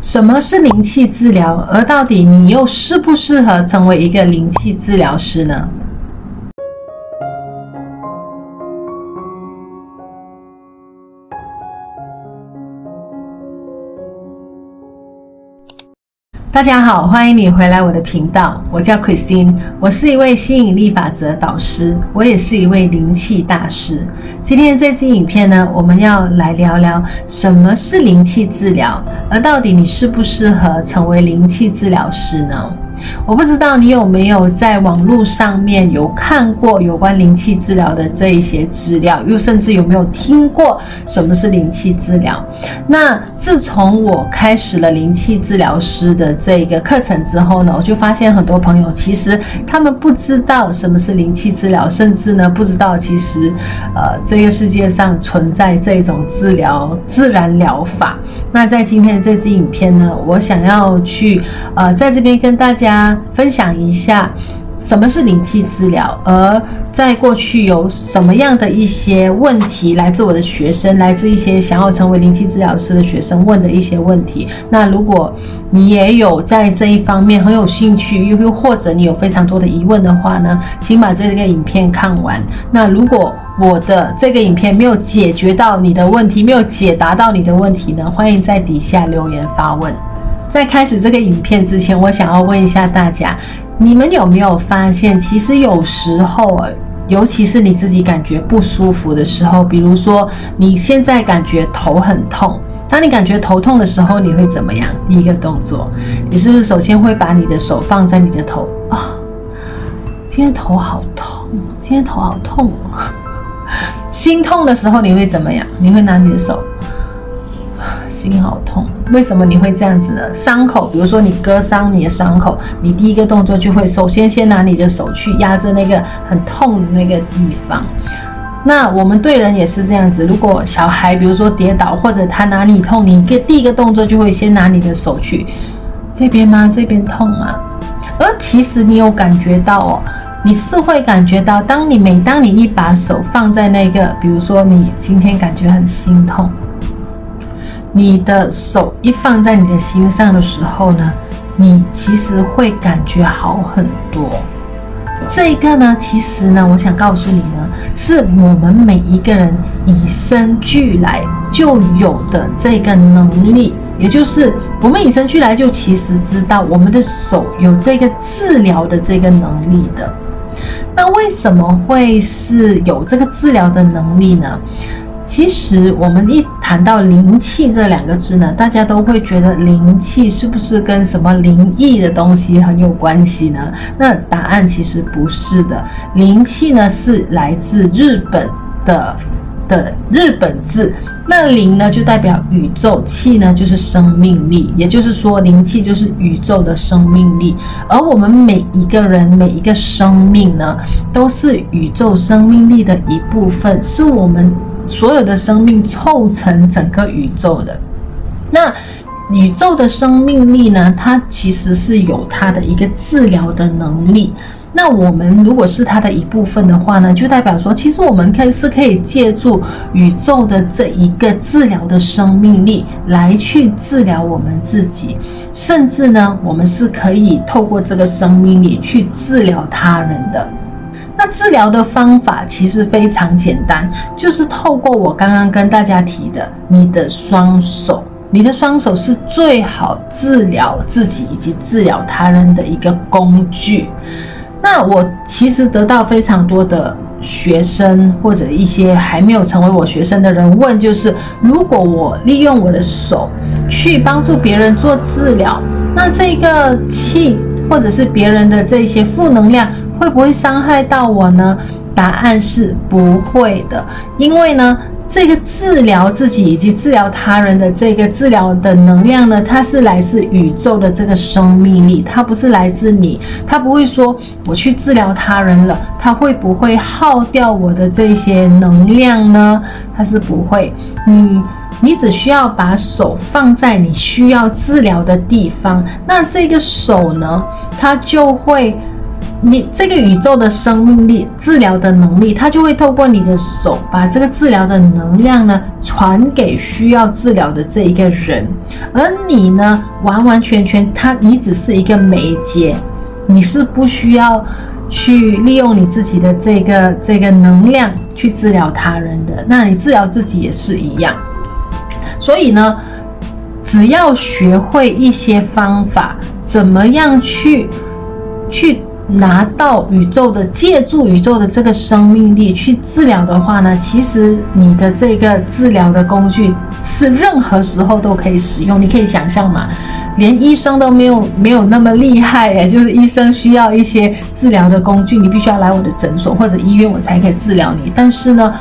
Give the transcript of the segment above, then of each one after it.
什么是灵气治疗？而到底你又适不适合成为一个灵气治疗师呢？大家好，欢迎你回来我的频道。我叫 Christine，我是一位吸引力法则导师，我也是一位灵气大师。今天这支影片呢，我们要来聊聊什么是灵气治疗，而到底你适不适合成为灵气治疗师呢？我不知道你有没有在网络上面有看过有关灵气治疗的这一些资料，又甚至有没有听过什么是灵气治疗？那自从我开始了灵气治疗师的这个课程之后呢，我就发现很多朋友其实他们不知道什么是灵气治疗，甚至呢不知道其实呃这个世界上存在这种治疗自然疗法。那在今天的这支影片呢，我想要去呃在这边跟大家。分享一下什么是灵气治疗，而在过去有什么样的一些问题来自我的学生，来自一些想要成为灵气治疗师的学生问的一些问题。那如果你也有在这一方面很有兴趣，又又或者你有非常多的疑问的话呢，请把这个影片看完。那如果我的这个影片没有解决到你的问题，没有解答到你的问题呢，欢迎在底下留言发问。在开始这个影片之前，我想要问一下大家，你们有没有发现，其实有时候，尤其是你自己感觉不舒服的时候，比如说你现在感觉头很痛，当你感觉头痛的时候，你会怎么样？第一个动作，你是不是首先会把你的手放在你的头啊？今天头好痛，今天头好痛。心痛的时候你会怎么样？你会拿你的手。心好痛，为什么你会这样子呢？伤口，比如说你割伤你的伤口，你第一个动作就会首先先拿你的手去压着那个很痛的那个地方。那我们对人也是这样子，如果小孩比如说跌倒或者他哪里痛，你第一个动作就会先拿你的手去这边吗？这边痛吗？而其实你有感觉到哦，你是会感觉到，当你每当你一把手放在那个，比如说你今天感觉很心痛。你的手一放在你的心上的时候呢，你其实会感觉好很多。这一个呢，其实呢，我想告诉你呢，是我们每一个人与生俱来就有的这个能力，也就是我们与生俱来就其实知道我们的手有这个治疗的这个能力的。那为什么会是有这个治疗的能力呢？其实我们一谈到灵气这两个字呢，大家都会觉得灵气是不是跟什么灵异的东西很有关系呢？那答案其实不是的，灵气呢是来自日本的的日本字，那灵呢就代表宇宙，气呢就是生命力，也就是说灵气就是宇宙的生命力，而我们每一个人每一个生命呢都是宇宙生命力的一部分，是我们。所有的生命凑成整个宇宙的，那宇宙的生命力呢？它其实是有它的一个治疗的能力。那我们如果是它的一部分的话呢，就代表说，其实我们可以是可以借助宇宙的这一个治疗的生命力来去治疗我们自己，甚至呢，我们是可以透过这个生命力去治疗他人的。那治疗的方法其实非常简单，就是透过我刚刚跟大家提的，你的双手，你的双手是最好治疗自己以及治疗他人的一个工具。那我其实得到非常多的学生或者一些还没有成为我学生的人问，就是如果我利用我的手去帮助别人做治疗，那这个气或者是别人的这些负能量。会不会伤害到我呢？答案是不会的，因为呢，这个治疗自己以及治疗他人的这个治疗的能量呢，它是来自宇宙的这个生命力，它不是来自你，它不会说我去治疗他人了，它会不会耗掉我的这些能量呢？它是不会，你你只需要把手放在你需要治疗的地方，那这个手呢，它就会。你这个宇宙的生命力、治疗的能力，它就会透过你的手，把这个治疗的能量呢传给需要治疗的这一个人，而你呢，完完全全，它你只是一个媒介，你是不需要去利用你自己的这个这个能量去治疗他人的，那你治疗自己也是一样。所以呢，只要学会一些方法，怎么样去去。拿到宇宙的，借助宇宙的这个生命力去治疗的话呢，其实你的这个治疗的工具是任何时候都可以使用。你可以想象嘛，连医生都没有没有那么厉害诶，就是医生需要一些治疗的工具，你必须要来我的诊所或者医院，我才可以治疗你。但是呢，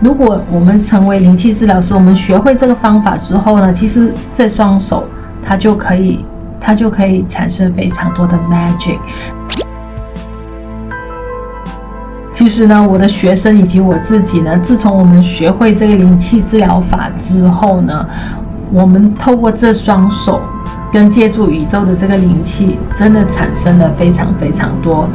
如果我们成为灵气治疗师，我们学会这个方法之后呢，其实这双手它就可以，它就可以产生非常多的 magic。其实呢，我的学生以及我自己呢，自从我们学会这个灵气治疗法之后呢，我们透过这双手跟借助宇宙的这个灵气，真的产生了非常非常多，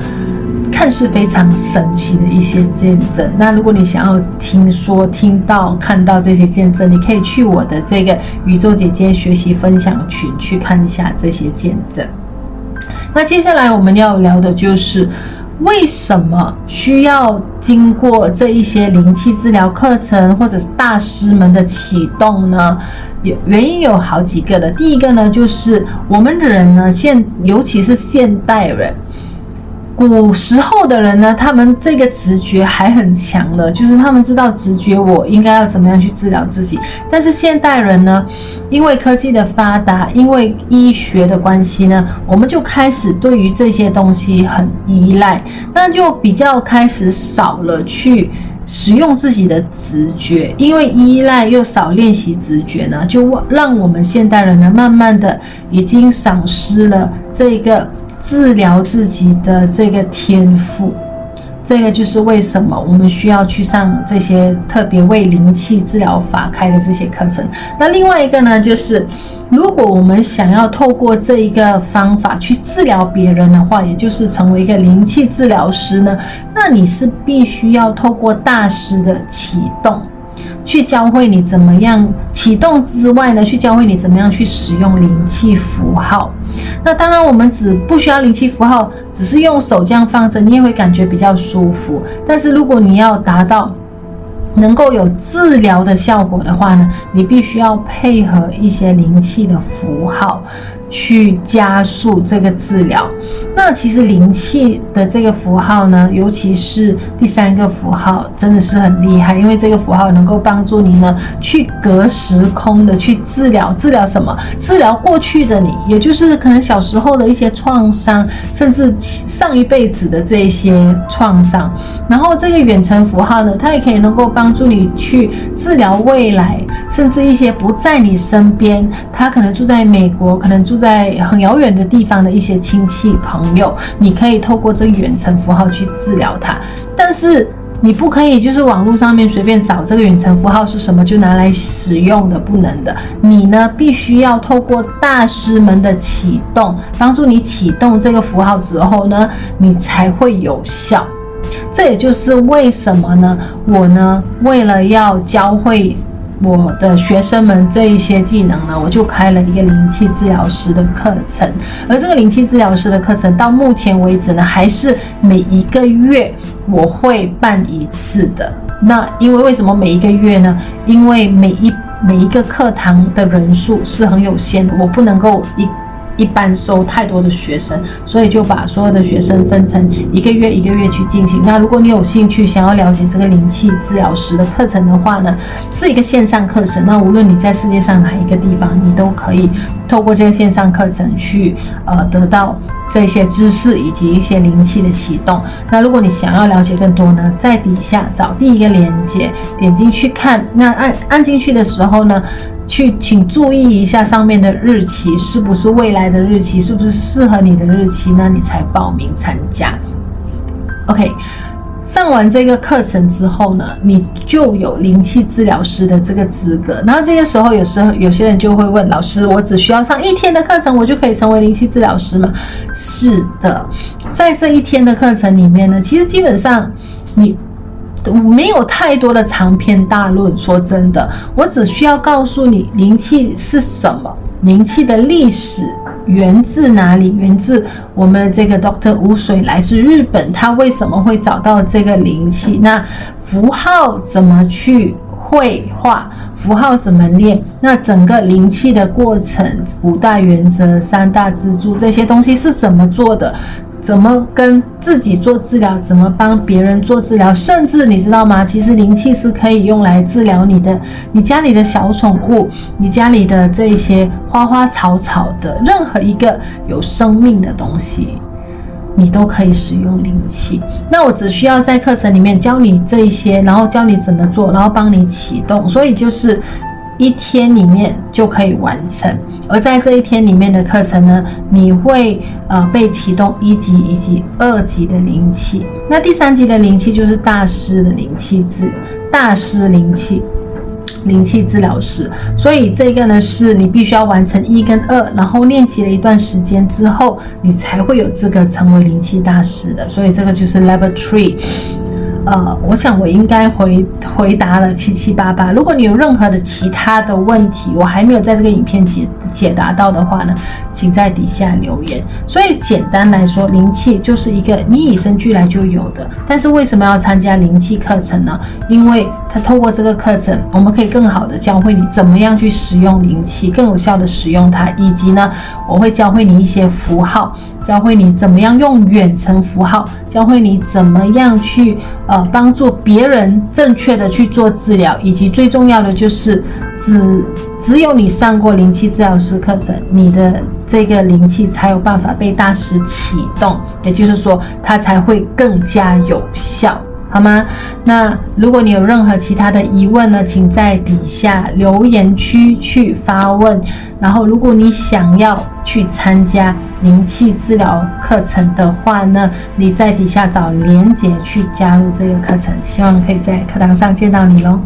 看似非常神奇的一些见证。那如果你想要听说、听到、看到这些见证，你可以去我的这个宇宙姐姐学习分享群去看一下这些见证。那接下来我们要聊的就是。为什么需要经过这一些灵气治疗课程或者是大师们的启动呢？有原因有好几个的。第一个呢，就是我们人呢，现尤其是现代人。古时候的人呢，他们这个直觉还很强的，就是他们知道直觉我应该要怎么样去治疗自己。但是现代人呢，因为科技的发达，因为医学的关系呢，我们就开始对于这些东西很依赖，那就比较开始少了去使用自己的直觉，因为依赖又少练习直觉呢，就让我们现代人呢，慢慢的已经丧失了这个。治疗自己的这个天赋，这个就是为什么我们需要去上这些特别为灵气治疗法开的这些课程。那另外一个呢，就是如果我们想要透过这一个方法去治疗别人的话，也就是成为一个灵气治疗师呢，那你是必须要透过大师的启动。去教会你怎么样启动之外呢，去教会你怎么样去使用灵气符号。那当然，我们只不需要灵气符号，只是用手这样放着，你也会感觉比较舒服。但是如果你要达到能够有治疗的效果的话呢，你必须要配合一些灵气的符号。去加速这个治疗。那其实灵气的这个符号呢，尤其是第三个符号，真的是很厉害，因为这个符号能够帮助你呢，去隔时空的去治疗。治疗什么？治疗过去的你，也就是可能小时候的一些创伤，甚至上一辈子的这些创伤。然后这个远程符号呢，它也可以能够帮助你去治疗未来，甚至一些不在你身边，他可能住在美国，可能住。在很遥远的地方的一些亲戚朋友，你可以透过这个远程符号去治疗他，但是你不可以就是网络上面随便找这个远程符号是什么就拿来使用的，不能的。你呢，必须要透过大师们的启动，帮助你启动这个符号之后呢，你才会有效。这也就是为什么呢，我呢，为了要教会。我的学生们这一些技能呢，我就开了一个灵气治疗师的课程，而这个灵气治疗师的课程到目前为止呢，还是每一个月我会办一次的。那因为为什么每一个月呢？因为每一每一个课堂的人数是很有限的，我不能够一。一般收太多的学生，所以就把所有的学生分成一个月一个月去进行。那如果你有兴趣想要了解这个灵气治疗师的课程的话呢，是一个线上课程。那无论你在世界上哪一个地方，你都可以透过这个线上课程去呃得到这些知识以及一些灵气的启动。那如果你想要了解更多呢，在底下找第一个链接，点进去看。那按按进去的时候呢，去，请注意一下上面的日期是不是未来的日期，是不是适合你的日期，那你才报名参加。OK，上完这个课程之后呢，你就有灵气治疗师的这个资格。然后这个时候，有时候有些人就会问老师：“我只需要上一天的课程，我就可以成为灵气治疗师吗？”是的，在这一天的课程里面呢，其实基本上你没有太多的长篇大论。说真的，我只需要告诉你灵气是什么，灵气的历史。源自哪里？源自我们这个 Doctor 无水来自日本，他为什么会找到这个灵气？那符号怎么去绘画？符号怎么练？那整个灵气的过程，五大原则、三大支柱这些东西是怎么做的？怎么跟自己做治疗？怎么帮别人做治疗？甚至你知道吗？其实灵气是可以用来治疗你的，你家里的小宠物，你家里的这些花花草草的，任何一个有生命的东西，你都可以使用灵气。那我只需要在课程里面教你这一些，然后教你怎么做，然后帮你启动。所以就是。一天里面就可以完成，而在这一天里面的课程呢，你会呃被启动一级以及二级的灵气，那第三级的灵气就是大师的灵气治，大师灵气，灵气治疗师。所以这个呢是你必须要完成一跟二，然后练习了一段时间之后，你才会有资格成为灵气大师的。所以这个就是 Level Three。呃，我想我应该回回答了七七八八。如果你有任何的其他的问题，我还没有在这个影片解解答到的话呢，请在底下留言。所以简单来说，灵气就是一个你与生俱来就有的。但是为什么要参加灵气课程呢？因为它透过这个课程，我们可以更好的教会你怎么样去使用灵气，更有效的使用它，以及呢，我会教会你一些符号。教会你怎么样用远程符号，教会你怎么样去呃帮助别人正确的去做治疗，以及最重要的就是只只有你上过灵气治疗师课程，你的这个灵气才有办法被大师启动，也就是说它才会更加有效。好吗？那如果你有任何其他的疑问呢，请在底下留言区去发问。然后，如果你想要去参加灵气治疗课程的话呢，你在底下找连结去加入这个课程。希望可以在课堂上见到你喽。